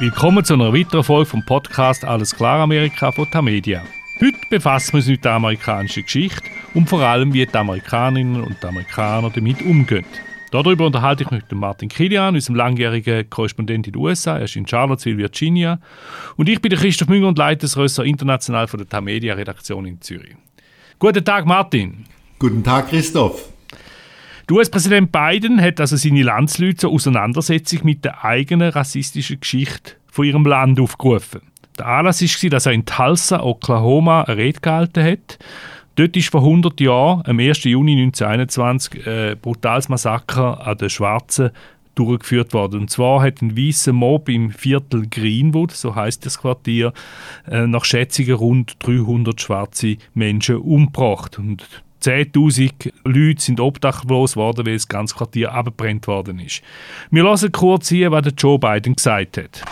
Willkommen zu einer weiteren Folge vom Podcast Alles klar Amerika von Tamedia. Heute befassen wir uns mit der amerikanischen Geschichte und vor allem, wie die Amerikanerinnen und Amerikaner damit umgehen. Darüber unterhalte ich mich mit Martin Kilian, unserem langjährigen Korrespondent in den USA. Er ist in Charlottesville, Virginia. Und ich bin Christoph Münger und leite das Rösser international von der Tamedia Redaktion in Zürich. Guten Tag, Martin. Guten Tag, Christoph. US-Präsident Biden hat also seine Landsleute zur Auseinandersetzung mit der eigenen rassistischen Geschichte von ihrem Land aufgerufen. Der Anlass war, dass er in Tulsa, Oklahoma, eine Rede gehalten hat. Dort ist vor 100 Jahren, am 1. Juni 1921, ein brutales Massaker an den Schwarzen durchgeführt worden. Und zwar hat ein weißer Mob im Viertel Greenwood, so heißt das Quartier, äh, nach Schätzungen rund 300 schwarze Menschen umgebracht. Und 10.000 Leute sind obdachlos weil das ganze Quartier abgebrannt worden ist. Wir lassen kurz hier, was Joe Biden gesagt hat.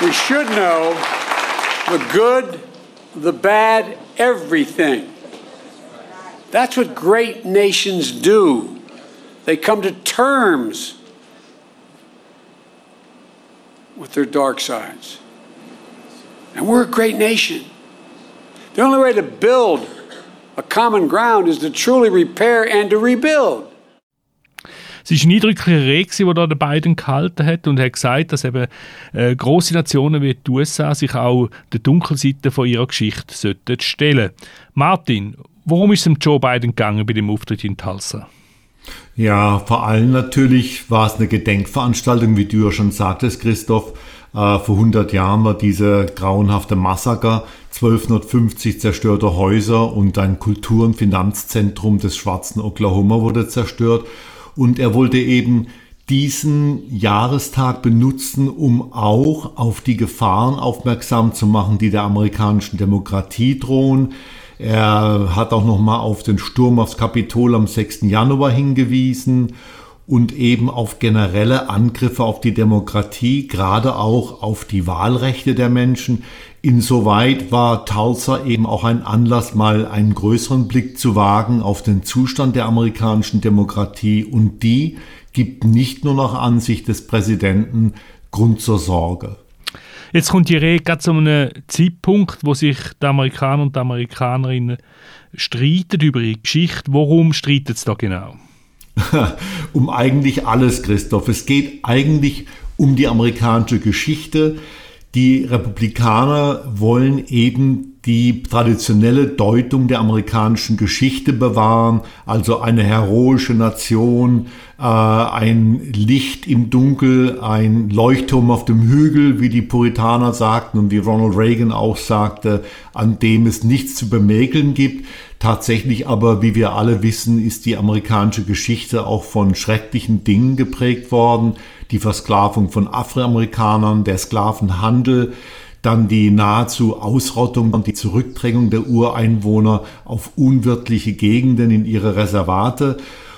We should know the good, the bad, everything. That's what great nations do. They come to terms with their dark sides. And we're a great nation. The only way to build a common ground is to truly repair and to rebuild. Es war eine eindrückliche Rede, die da der Biden gehalten hat und hat gesagt, dass eben äh, große Nationen wie die USA sich auch der Dunkelseite von ihrer Geschichte sollten stellen. Martin, worum ist es Joe Biden gegangen bei dem Auftritt in Tulsa? Ja, vor allem natürlich war es eine Gedenkveranstaltung, wie du ja schon sagtest, Christoph. Äh, vor 100 Jahren war dieser grauenhafte Massaker, 1250 zerstörte Häuser und ein Kultur- und Finanzzentrum des schwarzen Oklahoma wurde zerstört. Und er wollte eben diesen Jahrestag benutzen, um auch auf die Gefahren aufmerksam zu machen, die der amerikanischen Demokratie drohen. Er hat auch nochmal auf den Sturm aufs Kapitol am 6. Januar hingewiesen und eben auf generelle Angriffe auf die Demokratie, gerade auch auf die Wahlrechte der Menschen. Insoweit war Tulsa eben auch ein Anlass, mal einen größeren Blick zu wagen auf den Zustand der amerikanischen Demokratie und die gibt nicht nur nach Ansicht des Präsidenten Grund zur Sorge. Jetzt kommt die Rede gerade zu einem Zeitpunkt, wo sich die Amerikaner und die Amerikanerinnen streiten über ihre Geschichte. Worum streiten sie da genau? um eigentlich alles, Christoph. Es geht eigentlich um die amerikanische Geschichte. Die Republikaner wollen eben die traditionelle Deutung der amerikanischen Geschichte bewahren, also eine heroische Nation, äh, ein Licht im Dunkel, ein Leuchtturm auf dem Hügel, wie die Puritaner sagten und wie Ronald Reagan auch sagte, an dem es nichts zu bemäkeln gibt. Tatsächlich aber, wie wir alle wissen, ist die amerikanische Geschichte auch von schrecklichen Dingen geprägt worden. Die Versklavung von Afroamerikanern, der Sklavenhandel, dann die nahezu Ausrottung und die Zurückdrängung der Ureinwohner auf unwirtliche Gegenden in ihre Reservate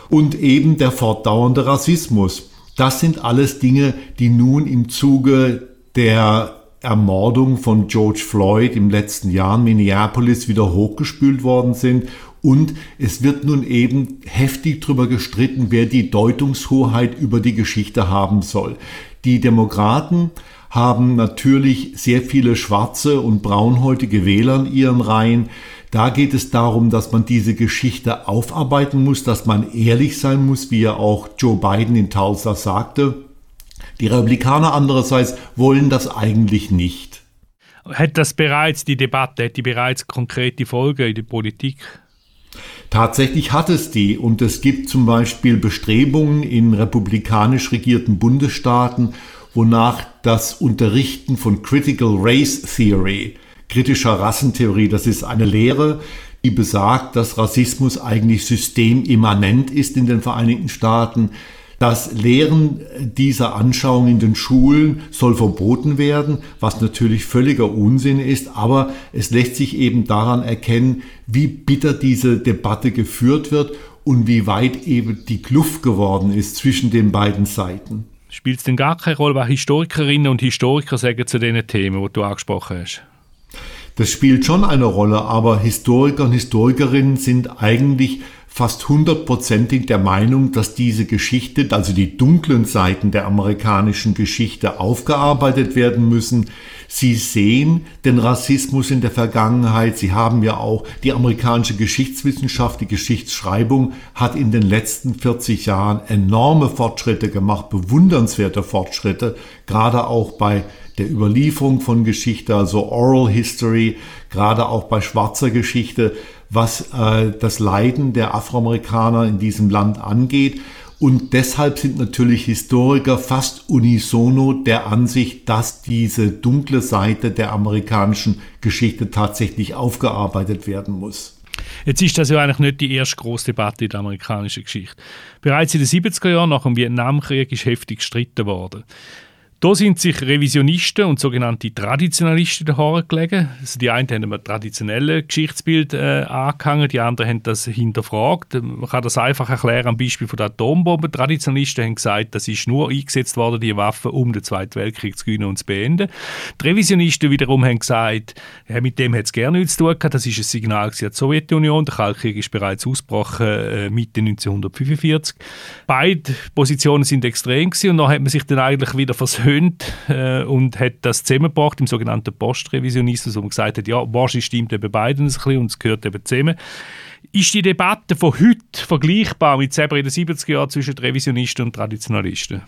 und eben der fortdauernde Rassismus. Das sind alles Dinge, die nun im Zuge der Ermordung von George Floyd im letzten Jahr in Minneapolis wieder hochgespült worden sind. Und es wird nun eben heftig darüber gestritten, wer die Deutungshoheit über die Geschichte haben soll. Die Demokraten haben natürlich sehr viele schwarze und braunhäutige Wähler in ihren Reihen. Da geht es darum, dass man diese Geschichte aufarbeiten muss, dass man ehrlich sein muss, wie ja auch Joe Biden in Tulsa sagte. Die Republikaner andererseits wollen das eigentlich nicht. Hat das bereits, die Debatte, hat die bereits konkrete Folgen in der Politik? Tatsächlich hat es die und es gibt zum Beispiel Bestrebungen in republikanisch regierten Bundesstaaten wonach das Unterrichten von Critical Race Theory, kritischer Rassentheorie, das ist eine Lehre, die besagt, dass Rassismus eigentlich systemimmanent ist in den Vereinigten Staaten. Das Lehren dieser Anschauung in den Schulen soll verboten werden, was natürlich völliger Unsinn ist, aber es lässt sich eben daran erkennen, wie bitter diese Debatte geführt wird und wie weit eben die Kluft geworden ist zwischen den beiden Seiten. Spielt es denn gar keine Rolle, was Historikerinnen und Historiker sagen zu den Themen, die du angesprochen hast? Das spielt schon eine Rolle, aber Historiker und Historikerinnen sind eigentlich fast hundertprozentig der Meinung, dass diese Geschichte, also die dunklen Seiten der amerikanischen Geschichte aufgearbeitet werden müssen. Sie sehen den Rassismus in der Vergangenheit. Sie haben ja auch die amerikanische Geschichtswissenschaft, die Geschichtsschreibung hat in den letzten 40 Jahren enorme Fortschritte gemacht, bewundernswerte Fortschritte, gerade auch bei der Überlieferung von Geschichte, also Oral History, gerade auch bei schwarzer Geschichte, was äh, das Leiden der Afroamerikaner in diesem Land angeht. Und deshalb sind natürlich Historiker fast unisono der Ansicht, dass diese dunkle Seite der amerikanischen Geschichte tatsächlich aufgearbeitet werden muss. Jetzt ist das ja eigentlich nicht die erste große Debatte in der amerikanischen Geschichte. Bereits in den 70er Jahren nach dem Vietnamkrieg ist heftig gestritten worden. Da sind sich Revisionisten und sogenannte Traditionalisten daher gelegen. Also die einen haben ein traditionelles Geschichtsbild äh, angehangen, die anderen haben das hinterfragt. Man kann das einfach erklären am Beispiel von der Atombombe. Traditionalisten haben gesagt, das ist nur eingesetzt worden, die Waffe, um den Zweiten Weltkrieg zu gewinnen und zu beenden. Die Revisionisten wiederum haben gesagt, ja, mit dem hat es gerne nichts zu tun gehabt. Das ist ein Signal die Sowjetunion. Der Kaltkrieg ist bereits ausgebrochen äh, Mitte 1945. Beide Positionen sind extrem gewesen und dann hat man sich dann eigentlich wieder versöhnt verhöhnt äh, und hat das zusammengebracht im sogenannten Postrevisionismus, wo man gesagt hat, ja, wahrscheinlich stimmt eben beiden ein bisschen und es gehört eben zusammen. Ist die Debatte von heute vergleichbar mit selber in den 70er Jahren zwischen Revisionisten und Traditionalisten?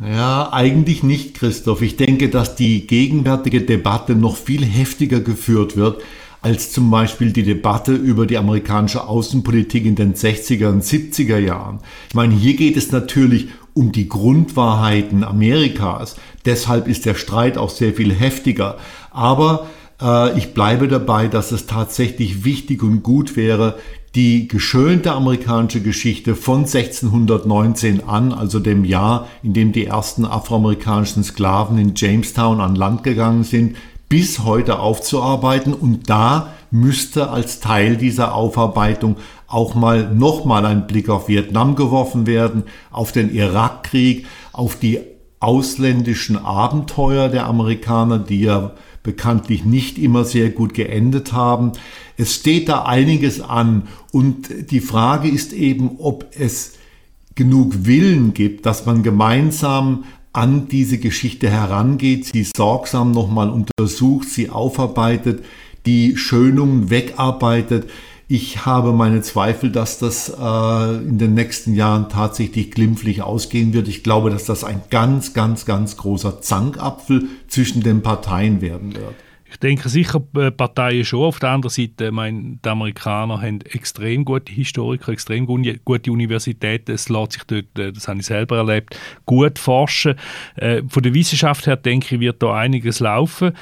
Ja, eigentlich nicht, Christoph. Ich denke, dass die gegenwärtige Debatte noch viel heftiger geführt wird als zum Beispiel die Debatte über die amerikanische Außenpolitik in den 60er und 70er Jahren. Ich meine, hier geht es natürlich um die Grundwahrheiten Amerikas. Deshalb ist der Streit auch sehr viel heftiger. Aber äh, ich bleibe dabei, dass es tatsächlich wichtig und gut wäre, die geschönte amerikanische Geschichte von 1619 an, also dem Jahr, in dem die ersten afroamerikanischen Sklaven in Jamestown an Land gegangen sind, bis heute aufzuarbeiten. Und da müsste als Teil dieser Aufarbeitung auch mal nochmal ein Blick auf Vietnam geworfen werden, auf den Irakkrieg, auf die ausländischen Abenteuer der Amerikaner, die ja bekanntlich nicht immer sehr gut geendet haben. Es steht da einiges an und die Frage ist eben, ob es genug Willen gibt, dass man gemeinsam an diese Geschichte herangeht, sie sorgsam nochmal untersucht, sie aufarbeitet, die Schönungen wegarbeitet. Ich habe meine Zweifel, dass das äh, in den nächsten Jahren tatsächlich glimpflich ausgehen wird. Ich glaube, dass das ein ganz, ganz, ganz großer Zankapfel zwischen den Parteien werden wird. Ich denke sicher äh, Parteien schon. Auf der anderen Seite, meine, die Amerikaner haben extrem gute Historiker, extrem gute Universitäten. Es lässt sich dort, äh, das habe ich selber erlebt, gut forschen. Äh, von der Wissenschaft her denke ich, wird da einiges laufen.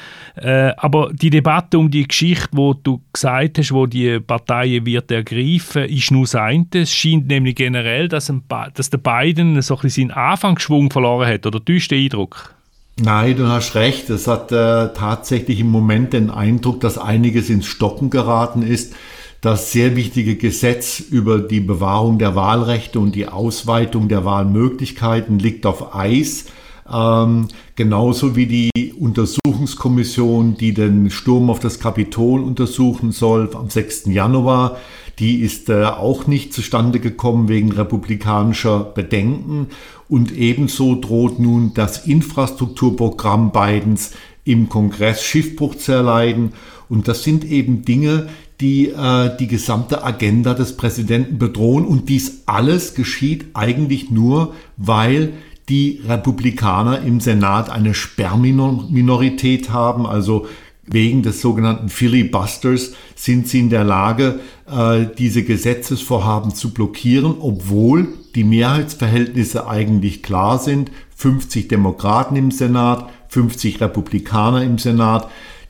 Aber die Debatte um die Geschichte, wo du gesagt hast, wo die Parteien wird ergreifen, ist nur das eine. Es scheint nämlich generell, dass, ein, dass der Biden so ein bisschen seinen Anfangsschwung verloren hat. Oder täuscht der Eindruck? Nein, du hast recht. Es hat äh, tatsächlich im Moment den Eindruck, dass einiges ins Stocken geraten ist. Das sehr wichtige Gesetz über die Bewahrung der Wahlrechte und die Ausweitung der Wahlmöglichkeiten liegt auf Eis. Ähm, genauso wie die Untersuchungskommission, die den Sturm auf das Kapitol untersuchen soll am 6. Januar, die ist äh, auch nicht zustande gekommen wegen republikanischer Bedenken. Und ebenso droht nun das Infrastrukturprogramm Bidens im Kongress Schiffbruch zu erleiden. Und das sind eben Dinge, die äh, die gesamte Agenda des Präsidenten bedrohen. Und dies alles geschieht eigentlich nur, weil die Republikaner im Senat eine Sperrminorität haben, also wegen des sogenannten Filibusters sind sie in der Lage, äh, diese Gesetzesvorhaben zu blockieren, obwohl die Mehrheitsverhältnisse eigentlich klar sind. 50 Demokraten im Senat, 50 Republikaner im Senat.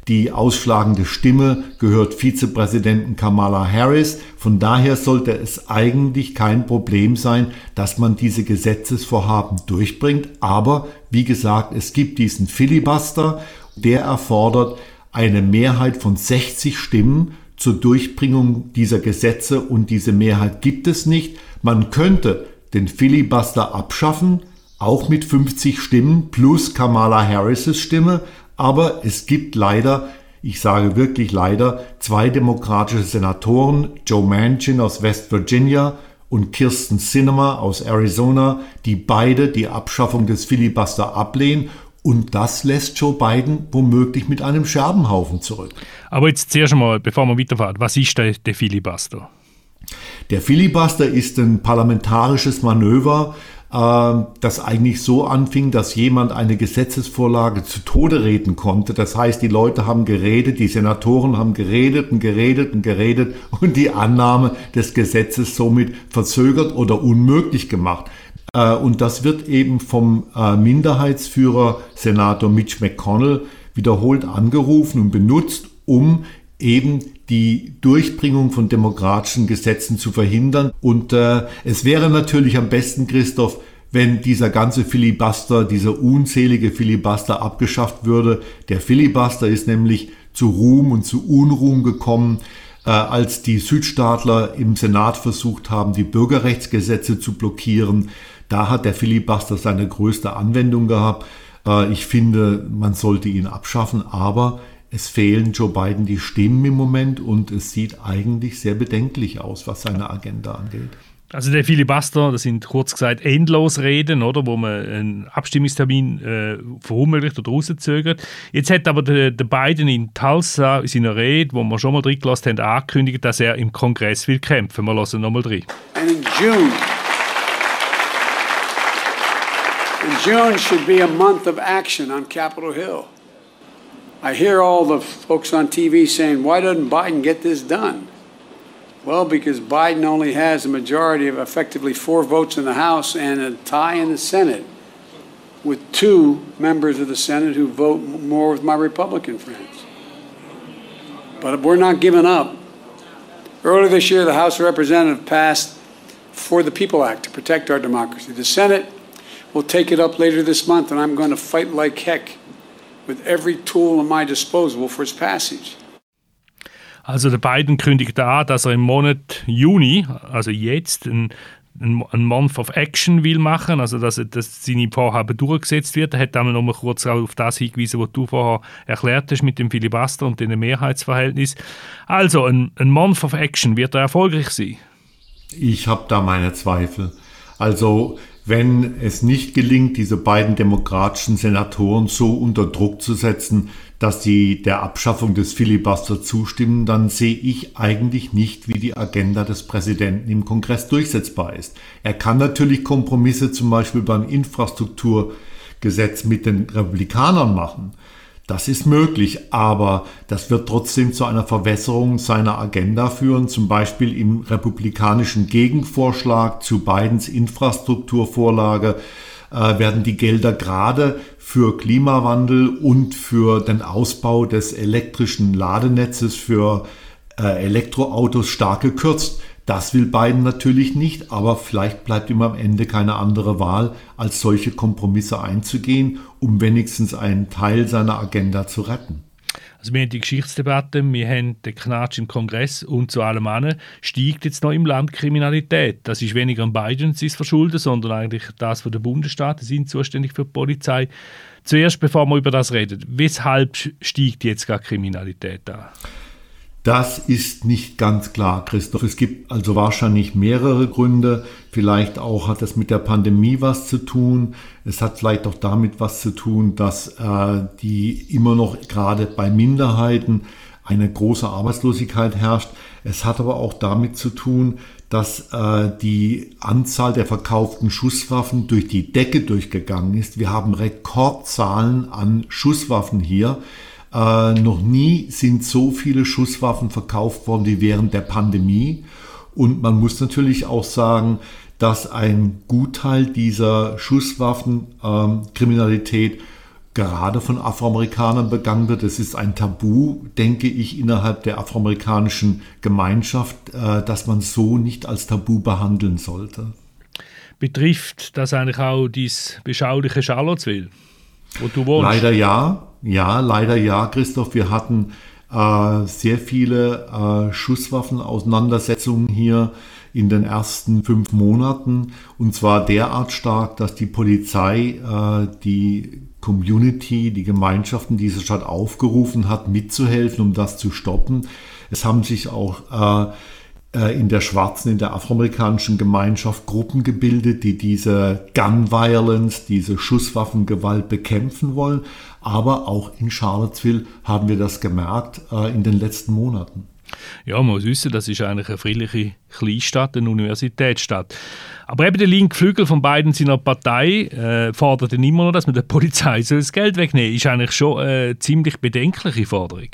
Die ausschlagende Stimme gehört Vizepräsidenten Kamala Harris. Von daher sollte es eigentlich kein Problem sein, dass man diese Gesetzesvorhaben durchbringt. Aber wie gesagt, es gibt diesen Filibuster, der erfordert eine Mehrheit von 60 Stimmen zur Durchbringung dieser Gesetze. Und diese Mehrheit gibt es nicht. Man könnte den Filibuster abschaffen, auch mit 50 Stimmen plus Kamala Harris' Stimme, aber es gibt leider ich sage wirklich leider, zwei demokratische Senatoren, Joe Manchin aus West Virginia und Kirsten Sinema aus Arizona, die beide die Abschaffung des Filibuster ablehnen und das lässt Joe Biden womöglich mit einem Scherbenhaufen zurück. Aber jetzt zuerst einmal, bevor wir weiterfahren, was ist der, der Filibuster? Der Filibuster ist ein parlamentarisches Manöver, ähm, das eigentlich so anfing, dass jemand eine Gesetzesvorlage zu Tode reden konnte. Das heißt, die Leute haben geredet, die Senatoren haben geredet und geredet und geredet und die Annahme des Gesetzes somit verzögert oder unmöglich gemacht. Äh, und das wird eben vom äh, Minderheitsführer Senator Mitch McConnell wiederholt angerufen und benutzt, um eben die Durchbringung von demokratischen Gesetzen zu verhindern. Und äh, es wäre natürlich am besten, Christoph, wenn dieser ganze Filibuster, dieser unzählige Filibuster abgeschafft würde. Der Filibuster ist nämlich zu Ruhm und zu Unruhm gekommen, äh, als die Südstaatler im Senat versucht haben, die Bürgerrechtsgesetze zu blockieren. Da hat der Filibuster seine größte Anwendung gehabt. Äh, ich finde, man sollte ihn abschaffen, aber es fehlen Joe Biden die Stimmen im Moment und es sieht eigentlich sehr bedenklich aus, was seine Agenda angeht. Also der Filibuster, das sind kurz gesagt Endlosreden, oder, wo man einen Abstimmungstermin äh, verunmöglicht oder rauszögert. Jetzt hat aber der, der Biden in Tulsa in seiner Rede, wo wir schon mal drin gelassen haben, angekündigt, dass er im Kongress will kämpfen. Wir lassen nochmal drin. And in June, June should be a month of action on Capitol Hill. I hear all the folks on TV saying, why doesn't Biden get this done? Well, because Biden only has a majority of effectively four votes in the House and a tie in the Senate, with two members of the Senate who vote more with my Republican friends. But we're not giving up. Earlier this year, the House of Representatives passed For the People Act to protect our democracy. The Senate will take it up later this month, and I'm going to fight like heck with every tool at my disposal for its passage. Also der Biden kündigt an, dass er im Monat Juni, also jetzt, ein, ein Month of Action will machen, also dass, dass seine Vorhaben durchgesetzt wird. Er hat einmal noch mal kurz auf das hingewiesen, was du vorher erklärt hast mit dem Filibuster und dem Mehrheitsverhältnis. Also ein, ein Month of Action, wird er erfolgreich sein? Ich habe da meine Zweifel. Also wenn es nicht gelingt, diese beiden demokratischen Senatoren so unter Druck zu setzen, dass sie der Abschaffung des Filibuster zustimmen, dann sehe ich eigentlich nicht, wie die Agenda des Präsidenten im Kongress durchsetzbar ist. Er kann natürlich Kompromisse zum Beispiel beim Infrastrukturgesetz mit den Republikanern machen. Das ist möglich, aber das wird trotzdem zu einer Verwässerung seiner Agenda führen. Zum Beispiel im republikanischen Gegenvorschlag zu Bidens Infrastrukturvorlage äh, werden die Gelder gerade für Klimawandel und für den Ausbau des elektrischen Ladenetzes für äh, Elektroautos stark gekürzt. Das will Biden natürlich nicht, aber vielleicht bleibt ihm am Ende keine andere Wahl, als solche Kompromisse einzugehen, um wenigstens einen Teil seiner Agenda zu retten. Also wir haben die Geschichtsdebatte, wir haben den Knatsch im Kongress und zu allem anderen steigt jetzt noch im Land Kriminalität. Das ist weniger an Biden sein Verschulden, sondern eigentlich das von den Bundesstaaten sind zuständig für die Polizei. Zuerst, bevor wir über das reden, weshalb steigt jetzt gar Kriminalität an? Das ist nicht ganz klar, Christoph. Es gibt also wahrscheinlich mehrere Gründe. Vielleicht auch hat es mit der Pandemie was zu tun. Es hat vielleicht auch damit was zu tun, dass äh, die immer noch gerade bei Minderheiten eine große Arbeitslosigkeit herrscht. Es hat aber auch damit zu tun, dass äh, die Anzahl der verkauften Schusswaffen durch die Decke durchgegangen ist. Wir haben Rekordzahlen an Schusswaffen hier. Äh, noch nie sind so viele Schusswaffen verkauft worden wie während der Pandemie. Und man muss natürlich auch sagen, dass ein Gutteil dieser Schusswaffenkriminalität ähm, gerade von Afroamerikanern begangen wird. Es ist ein Tabu, denke ich, innerhalb der afroamerikanischen Gemeinschaft, äh, dass man so nicht als Tabu behandeln sollte. Betrifft das eigentlich auch dieses beschauliche Charlottesville, wo du wohnst? Leider ja. Ja, leider ja, Christoph. Wir hatten äh, sehr viele äh, Schusswaffenauseinandersetzungen hier in den ersten fünf Monaten und zwar derart stark, dass die Polizei äh, die Community, die Gemeinschaften dieser Stadt aufgerufen hat, mitzuhelfen, um das zu stoppen. Es haben sich auch äh, in der schwarzen, in der afroamerikanischen Gemeinschaft Gruppen gebildet, die diese Gun Violence, diese Schusswaffengewalt bekämpfen wollen. Aber auch in Charlottesville haben wir das gemerkt äh, in den letzten Monaten. Ja, man muss wissen, das ist eigentlich eine friedliche Kleinstadt, eine Universitätsstadt. Aber eben der linke Flügel von beiden seiner Partei äh, fordert immer noch, dass man der Polizei so das Geld wegnehmen soll. Ist eigentlich schon eine ziemlich bedenkliche Forderung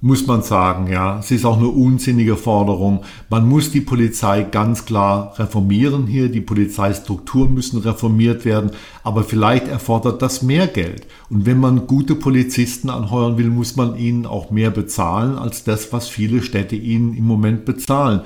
muss man sagen, ja. Es ist auch eine unsinnige Forderung. Man muss die Polizei ganz klar reformieren hier. Die Polizeistrukturen müssen reformiert werden. Aber vielleicht erfordert das mehr Geld. Und wenn man gute Polizisten anheuern will, muss man ihnen auch mehr bezahlen als das, was viele Städte ihnen im Moment bezahlen.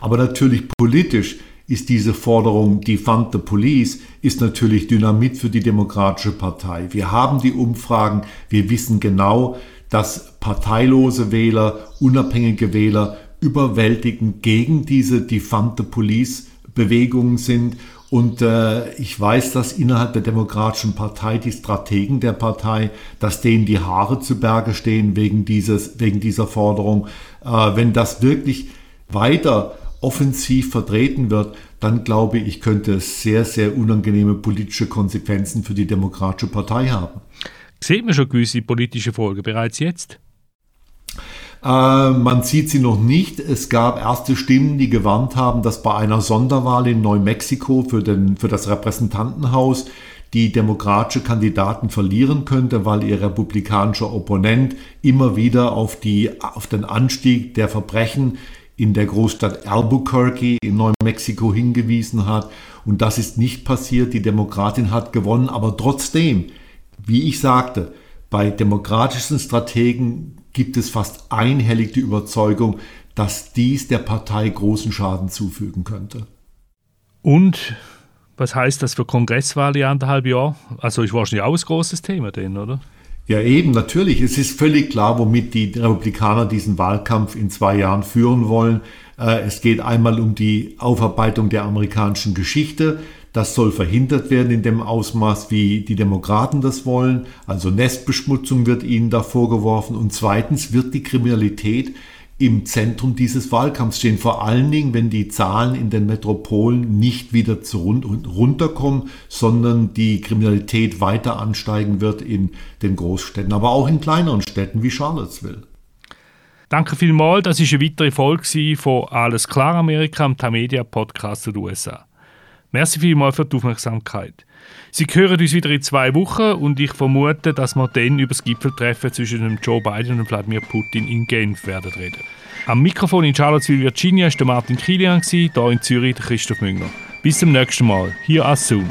Aber natürlich politisch ist diese Forderung Defund the Police, ist natürlich Dynamit für die Demokratische Partei. Wir haben die Umfragen, wir wissen genau, dass parteilose Wähler, unabhängige Wähler überwältigend gegen diese Defund the Police Bewegungen sind. Und äh, ich weiß, dass innerhalb der Demokratischen Partei die Strategen der Partei, dass denen die Haare zu Berge stehen wegen, dieses, wegen dieser Forderung. Äh, wenn das wirklich weiter offensiv vertreten wird, dann glaube ich, könnte es sehr, sehr unangenehme politische Konsequenzen für die Demokratische Partei haben. Sieht man schon gewisse politische Folgen bereits jetzt? Äh, man sieht sie noch nicht. Es gab erste Stimmen, die gewarnt haben, dass bei einer Sonderwahl in Neumexiko für, den, für das Repräsentantenhaus die demokratische Kandidaten verlieren könnte, weil ihr republikanischer Opponent immer wieder auf, die, auf den Anstieg der Verbrechen in der Großstadt Albuquerque in Neumexiko hingewiesen hat. Und das ist nicht passiert. Die Demokratin hat gewonnen, aber trotzdem wie ich sagte, bei demokratischen Strategen gibt es fast einhellig die Überzeugung, dass dies der Partei großen Schaden zufügen könnte. Und was heißt das für Kongresswahlen in anderthalb Jahren? Also ist wahrscheinlich auch ein großes Thema denn, oder? Ja, eben, natürlich. Es ist völlig klar, womit die Republikaner diesen Wahlkampf in zwei Jahren führen wollen. Äh, es geht einmal um die Aufarbeitung der amerikanischen Geschichte. Das soll verhindert werden in dem Ausmaß, wie die Demokraten das wollen. Also Nestbeschmutzung wird ihnen da vorgeworfen. Und zweitens wird die Kriminalität im Zentrum dieses Wahlkampfs stehen. Vor allen Dingen, wenn die Zahlen in den Metropolen nicht wieder zu run runterkommen, sondern die Kriminalität weiter ansteigen wird in den Großstädten, aber auch in kleineren Städten wie Charlottesville. Danke vielmals. Das ist eine weitere Folge von Alles klar Amerika, am Tamedia Podcast der USA. Merci vielmals für die Aufmerksamkeit. Sie hören uns wieder in zwei Wochen und ich vermute, dass wir dann über das Gipfeltreffen zwischen Joe Biden und Wladimir Putin in Genf werden reden. Am Mikrofon in Charlottesville, Virginia, war Martin Kilian, hier in Zürich Christoph Münger. Bis zum nächsten Mal. Hier as Zoom.